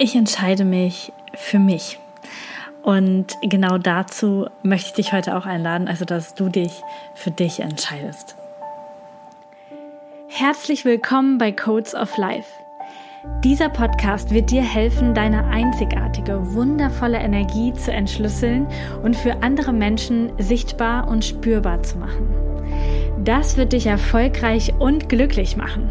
Ich entscheide mich für mich. Und genau dazu möchte ich dich heute auch einladen, also dass du dich für dich entscheidest. Herzlich willkommen bei Codes of Life. Dieser Podcast wird dir helfen, deine einzigartige, wundervolle Energie zu entschlüsseln und für andere Menschen sichtbar und spürbar zu machen. Das wird dich erfolgreich und glücklich machen.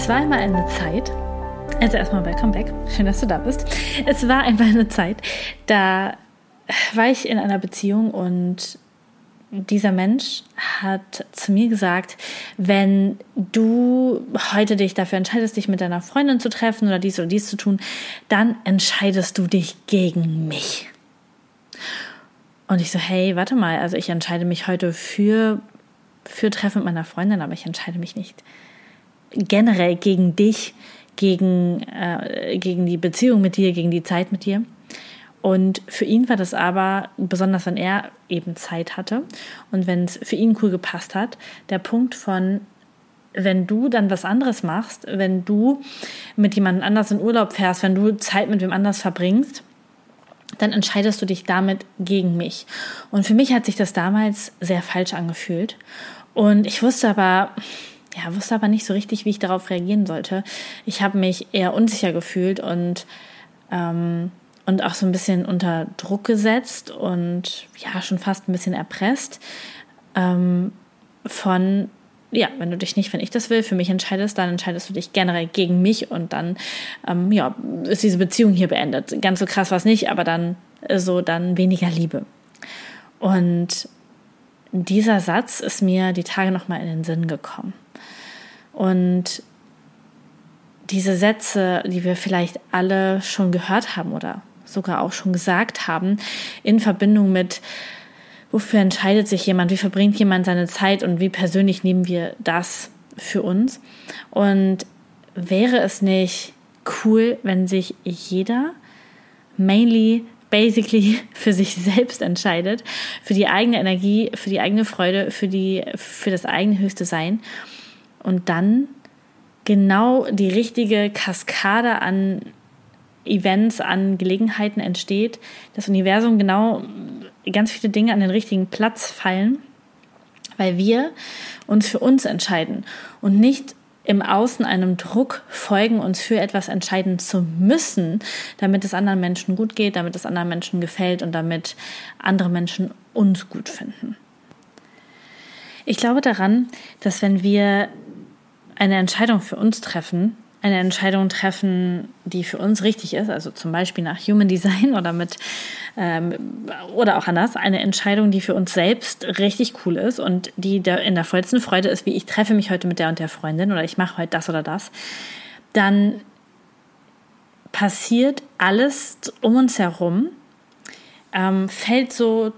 Es war einmal eine Zeit, also erstmal welcome back, schön, dass du da bist. Es war einmal eine Zeit, da war ich in einer Beziehung und dieser Mensch hat zu mir gesagt, wenn du heute dich dafür entscheidest, dich mit deiner Freundin zu treffen oder dies oder dies zu tun, dann entscheidest du dich gegen mich. Und ich so, hey, warte mal, also ich entscheide mich heute für, für Treffen mit meiner Freundin, aber ich entscheide mich nicht generell gegen dich, gegen, äh, gegen die Beziehung mit dir, gegen die Zeit mit dir. Und für ihn war das aber, besonders wenn er eben Zeit hatte und wenn es für ihn cool gepasst hat, der Punkt von, wenn du dann was anderes machst, wenn du mit jemandem anders in Urlaub fährst, wenn du Zeit mit wem anders verbringst, dann entscheidest du dich damit gegen mich. Und für mich hat sich das damals sehr falsch angefühlt. Und ich wusste aber, ja, wusste aber nicht so richtig, wie ich darauf reagieren sollte. Ich habe mich eher unsicher gefühlt und, ähm, und auch so ein bisschen unter Druck gesetzt und ja, schon fast ein bisschen erpresst ähm, von, ja, wenn du dich nicht, wenn ich das will, für mich entscheidest, dann entscheidest du dich generell gegen mich und dann, ähm, ja, ist diese Beziehung hier beendet. Ganz so krass war es nicht, aber dann so, dann weniger Liebe. Und dieser Satz ist mir die Tage nochmal in den Sinn gekommen. Und diese Sätze, die wir vielleicht alle schon gehört haben oder sogar auch schon gesagt haben, in Verbindung mit, wofür entscheidet sich jemand, wie verbringt jemand seine Zeit und wie persönlich nehmen wir das für uns. Und wäre es nicht cool, wenn sich jeder mainly basically für sich selbst entscheidet, für die eigene Energie, für die eigene Freude, für die, für das eigene höchste Sein und dann genau die richtige Kaskade an Events, an Gelegenheiten entsteht, das Universum genau ganz viele Dinge an den richtigen Platz fallen, weil wir uns für uns entscheiden und nicht im Außen einem Druck folgen, uns für etwas entscheiden zu müssen, damit es anderen Menschen gut geht, damit es anderen Menschen gefällt und damit andere Menschen uns gut finden. Ich glaube daran, dass wenn wir eine Entscheidung für uns treffen, eine Entscheidung treffen, die für uns richtig ist, also zum Beispiel nach Human Design oder mit ähm, oder auch anders, eine Entscheidung, die für uns selbst richtig cool ist und die der, in der vollsten Freude ist, wie ich treffe mich heute mit der und der Freundin oder ich mache heute das oder das, dann passiert alles um uns herum, ähm, fällt so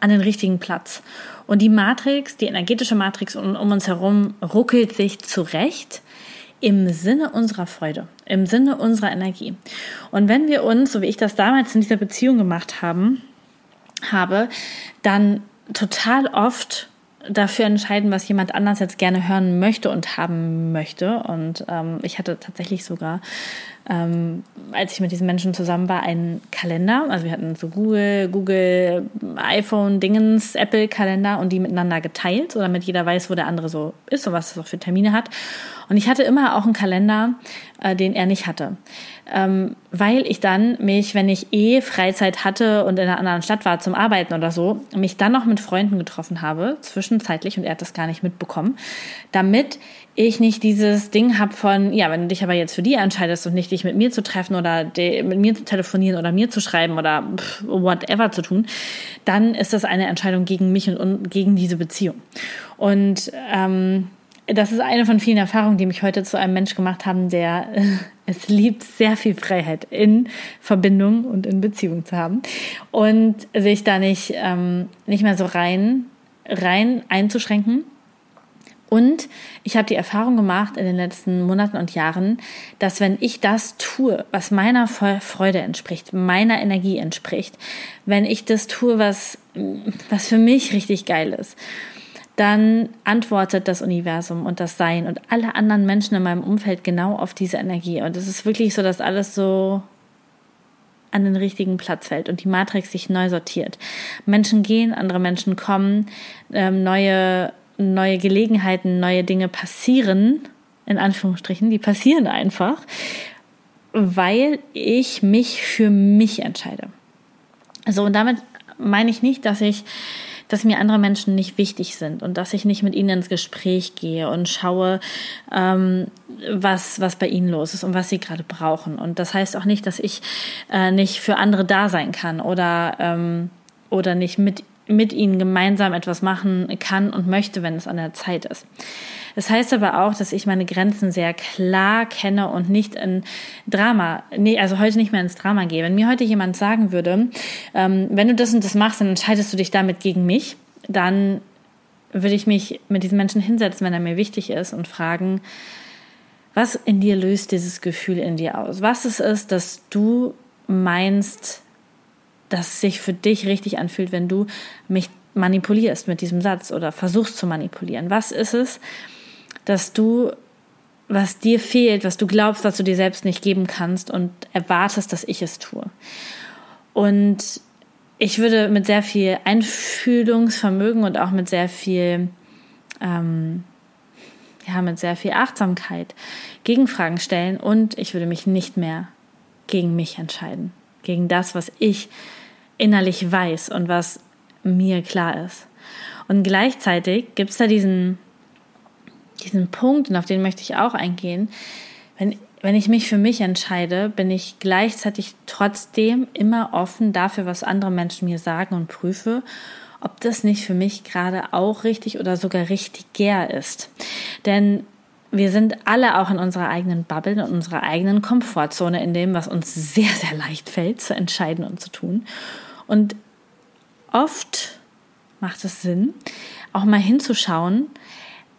an den richtigen Platz. Und die Matrix, die energetische Matrix um, um uns herum ruckelt sich zurecht im Sinne unserer Freude, im Sinne unserer Energie. Und wenn wir uns, so wie ich das damals in dieser Beziehung gemacht haben, habe, dann total oft dafür entscheiden, was jemand anders jetzt gerne hören möchte und haben möchte. Und ähm, ich hatte tatsächlich sogar ähm, als ich mit diesen Menschen zusammen war, einen Kalender. Also wir hatten so Google, Google, iPhone, Dingens, Apple-Kalender und die miteinander geteilt, so damit jeder weiß, wo der andere so ist und was es auch für Termine hat. Und ich hatte immer auch einen Kalender, äh, den er nicht hatte. Ähm, weil ich dann mich, wenn ich eh Freizeit hatte und in einer anderen Stadt war zum Arbeiten oder so, mich dann noch mit Freunden getroffen habe, zwischenzeitlich, und er hat das gar nicht mitbekommen, damit ich nicht dieses Ding habe von, ja, wenn du dich aber jetzt für die entscheidest und nicht dich mit mir zu treffen oder mit mir zu telefonieren oder mir zu schreiben oder pff, whatever zu tun, dann ist das eine Entscheidung gegen mich und, und gegen diese Beziehung. Und ähm, das ist eine von vielen Erfahrungen, die mich heute zu einem Mensch gemacht haben, der äh, es liebt, sehr viel Freiheit in Verbindung und in Beziehung zu haben und sich da nicht, ähm, nicht mehr so rein, rein einzuschränken. Und ich habe die Erfahrung gemacht in den letzten Monaten und Jahren, dass wenn ich das tue, was meiner Freude entspricht, meiner Energie entspricht, wenn ich das tue, was, was für mich richtig geil ist, dann antwortet das Universum und das Sein und alle anderen Menschen in meinem Umfeld genau auf diese Energie. Und es ist wirklich so, dass alles so an den richtigen Platz fällt und die Matrix sich neu sortiert. Menschen gehen, andere Menschen kommen, ähm, neue, neue Gelegenheiten, neue Dinge passieren, in Anführungsstrichen, die passieren einfach, weil ich mich für mich entscheide. So, und damit meine ich nicht, dass ich dass mir andere Menschen nicht wichtig sind und dass ich nicht mit ihnen ins Gespräch gehe und schaue, ähm, was, was bei ihnen los ist und was sie gerade brauchen. Und das heißt auch nicht, dass ich äh, nicht für andere da sein kann oder, ähm, oder nicht mit mit ihnen gemeinsam etwas machen kann und möchte, wenn es an der Zeit ist. Das heißt aber auch, dass ich meine Grenzen sehr klar kenne und nicht in Drama, nee, also heute nicht mehr ins Drama gehe. Wenn mir heute jemand sagen würde, ähm, wenn du das und das machst, dann entscheidest du dich damit gegen mich, dann würde ich mich mit diesem Menschen hinsetzen, wenn er mir wichtig ist und fragen, was in dir löst dieses Gefühl in dir aus? Was es ist, dass du meinst, dass es sich für dich richtig anfühlt, wenn du mich manipulierst mit diesem Satz oder versuchst zu manipulieren? Was ist es, dass du, was dir fehlt, was du glaubst, was du dir selbst nicht geben kannst und erwartest, dass ich es tue. Und ich würde mit sehr viel Einfühlungsvermögen und auch mit sehr viel, ähm, ja, mit sehr viel Achtsamkeit Gegenfragen stellen und ich würde mich nicht mehr gegen mich entscheiden, gegen das, was ich innerlich weiß und was mir klar ist. Und gleichzeitig gibt es da diesen diesen Punkt, und auf den möchte ich auch eingehen, wenn, wenn ich mich für mich entscheide, bin ich gleichzeitig trotzdem immer offen dafür, was andere Menschen mir sagen und prüfe, ob das nicht für mich gerade auch richtig oder sogar richtiger ist. Denn wir sind alle auch in unserer eigenen Bubble, in unserer eigenen Komfortzone, in dem, was uns sehr, sehr leicht fällt, zu entscheiden und zu tun. Und oft macht es Sinn, auch mal hinzuschauen,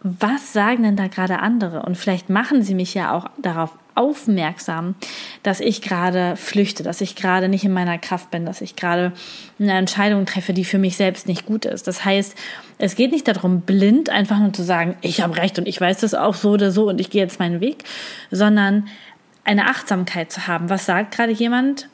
was sagen denn da gerade andere? Und vielleicht machen sie mich ja auch darauf aufmerksam, dass ich gerade flüchte, dass ich gerade nicht in meiner Kraft bin, dass ich gerade eine Entscheidung treffe, die für mich selbst nicht gut ist. Das heißt, es geht nicht darum, blind einfach nur zu sagen, ich habe recht und ich weiß das auch so oder so und ich gehe jetzt meinen Weg, sondern eine Achtsamkeit zu haben. Was sagt gerade jemand?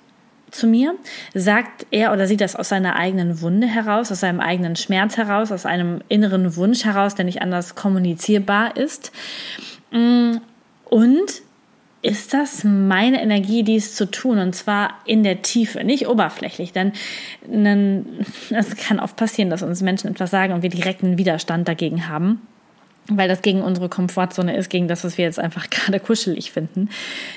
Zu mir, sagt er oder sie das aus seiner eigenen Wunde heraus, aus seinem eigenen Schmerz heraus, aus einem inneren Wunsch heraus, der nicht anders kommunizierbar ist. Mm, und ist das meine Energie, dies zu tun? Und zwar in der Tiefe, nicht oberflächlich. Denn es kann oft passieren, dass uns Menschen etwas sagen und wir direkt einen Widerstand dagegen haben weil das gegen unsere Komfortzone ist, gegen das, was wir jetzt einfach gerade kuschelig finden.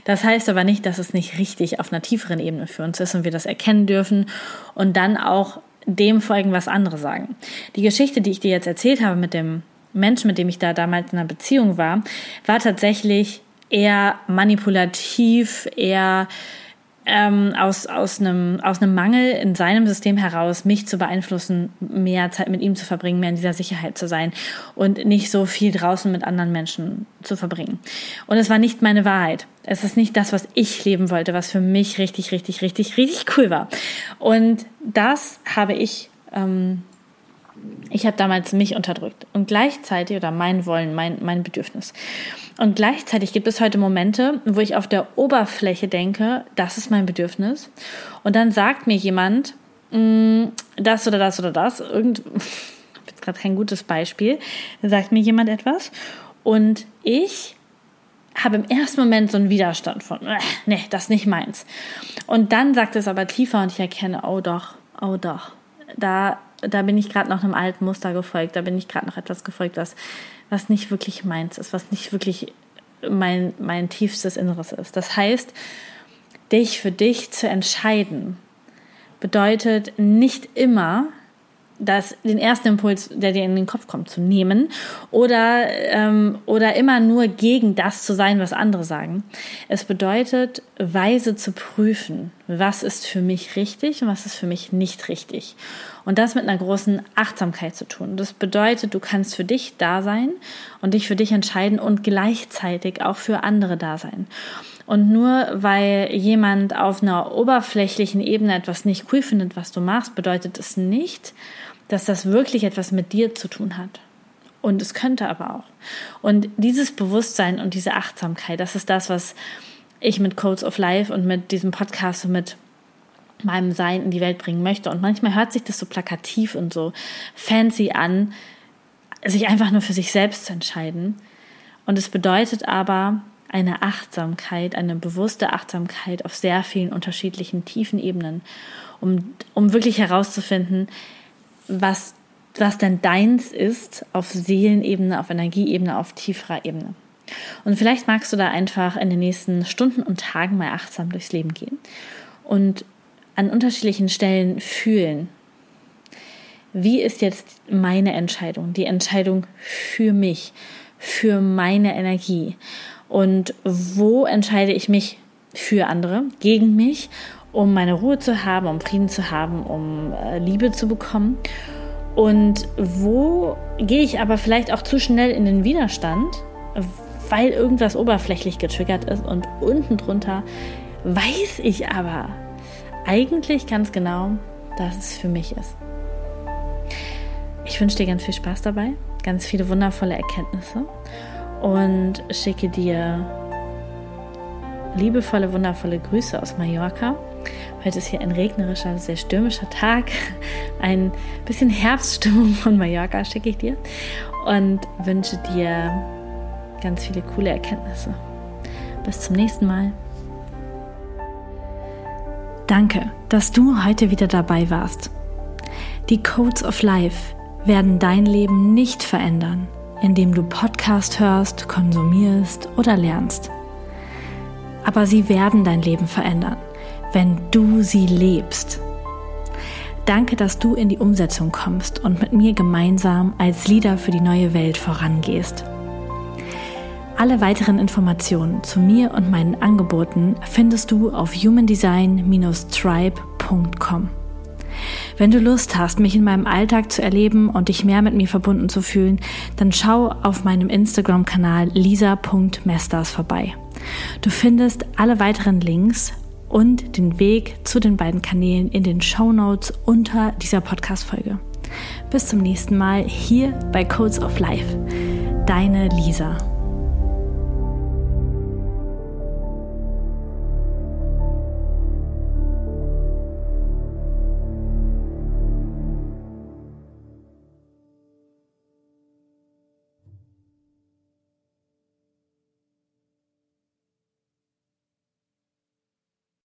Das heißt aber nicht, dass es nicht richtig auf einer tieferen Ebene für uns ist und wir das erkennen dürfen und dann auch dem folgen, was andere sagen. Die Geschichte, die ich dir jetzt erzählt habe mit dem Menschen, mit dem ich da damals in einer Beziehung war, war tatsächlich eher manipulativ, eher ähm, aus, aus, einem, aus einem Mangel in seinem System heraus, mich zu beeinflussen, mehr Zeit mit ihm zu verbringen, mehr in dieser Sicherheit zu sein und nicht so viel draußen mit anderen Menschen zu verbringen. Und es war nicht meine Wahrheit. Es ist nicht das, was ich leben wollte, was für mich richtig, richtig, richtig, richtig cool war. Und das habe ich ähm, ich habe damals mich unterdrückt und gleichzeitig oder mein Wollen, mein, mein Bedürfnis. Und gleichzeitig gibt es heute Momente, wo ich auf der Oberfläche denke, das ist mein Bedürfnis. Und dann sagt mir jemand, mm, das oder das oder das, irgend, jetzt gerade kein gutes Beispiel, sagt mir jemand etwas und ich habe im ersten Moment so einen Widerstand von, äh, nee, das ist nicht meins. Und dann sagt es aber tiefer und ich erkenne, oh doch, oh doch, da da bin ich gerade noch einem alten Muster gefolgt, da bin ich gerade noch etwas gefolgt, was, was nicht wirklich meins ist, was nicht wirklich mein, mein tiefstes Inneres ist. Das heißt, dich für dich zu entscheiden, bedeutet nicht immer das, den ersten Impuls, der dir in den Kopf kommt, zu nehmen oder, ähm, oder immer nur gegen das zu sein, was andere sagen. Es bedeutet, weise zu prüfen, was ist für mich richtig und was ist für mich nicht richtig. Und das mit einer großen Achtsamkeit zu tun. Das bedeutet, du kannst für dich da sein und dich für dich entscheiden und gleichzeitig auch für andere da sein. Und nur weil jemand auf einer oberflächlichen Ebene etwas nicht cool findet, was du machst, bedeutet es nicht, dass das wirklich etwas mit dir zu tun hat. Und es könnte aber auch. Und dieses Bewusstsein und diese Achtsamkeit, das ist das, was ich mit Codes of Life und mit diesem Podcast und mit meinem Sein in die Welt bringen möchte. Und manchmal hört sich das so plakativ und so fancy an, sich einfach nur für sich selbst zu entscheiden. Und es bedeutet aber eine Achtsamkeit, eine bewusste Achtsamkeit auf sehr vielen unterschiedlichen tiefen Ebenen, um, um wirklich herauszufinden, was, was denn deins ist auf Seelenebene, auf Energieebene, auf tieferer Ebene. Und vielleicht magst du da einfach in den nächsten Stunden und Tagen mal achtsam durchs Leben gehen und an unterschiedlichen Stellen fühlen. Wie ist jetzt meine Entscheidung? Die Entscheidung für mich, für meine Energie. Und wo entscheide ich mich für andere, gegen mich um meine Ruhe zu haben, um Frieden zu haben, um äh, Liebe zu bekommen. Und wo gehe ich aber vielleicht auch zu schnell in den Widerstand, weil irgendwas oberflächlich getriggert ist und unten drunter weiß ich aber eigentlich ganz genau, dass es für mich ist. Ich wünsche dir ganz viel Spaß dabei, ganz viele wundervolle Erkenntnisse und schicke dir liebevolle, wundervolle Grüße aus Mallorca. Heute ist hier ein regnerischer, sehr stürmischer Tag. Ein bisschen Herbststimmung von Mallorca schicke ich dir und wünsche dir ganz viele coole Erkenntnisse. Bis zum nächsten Mal. Danke, dass du heute wieder dabei warst. Die Codes of Life werden dein Leben nicht verändern, indem du Podcast hörst, konsumierst oder lernst. Aber sie werden dein Leben verändern wenn du sie lebst. Danke, dass du in die Umsetzung kommst und mit mir gemeinsam als Leader für die neue Welt vorangehst. Alle weiteren Informationen zu mir und meinen Angeboten findest du auf humandesign-tribe.com. Wenn du Lust hast, mich in meinem Alltag zu erleben und dich mehr mit mir verbunden zu fühlen, dann schau auf meinem Instagram-Kanal lisa.mesters vorbei. Du findest alle weiteren Links und den Weg zu den beiden Kanälen in den Show Notes unter dieser Podcast-Folge. Bis zum nächsten Mal hier bei Codes of Life. Deine Lisa.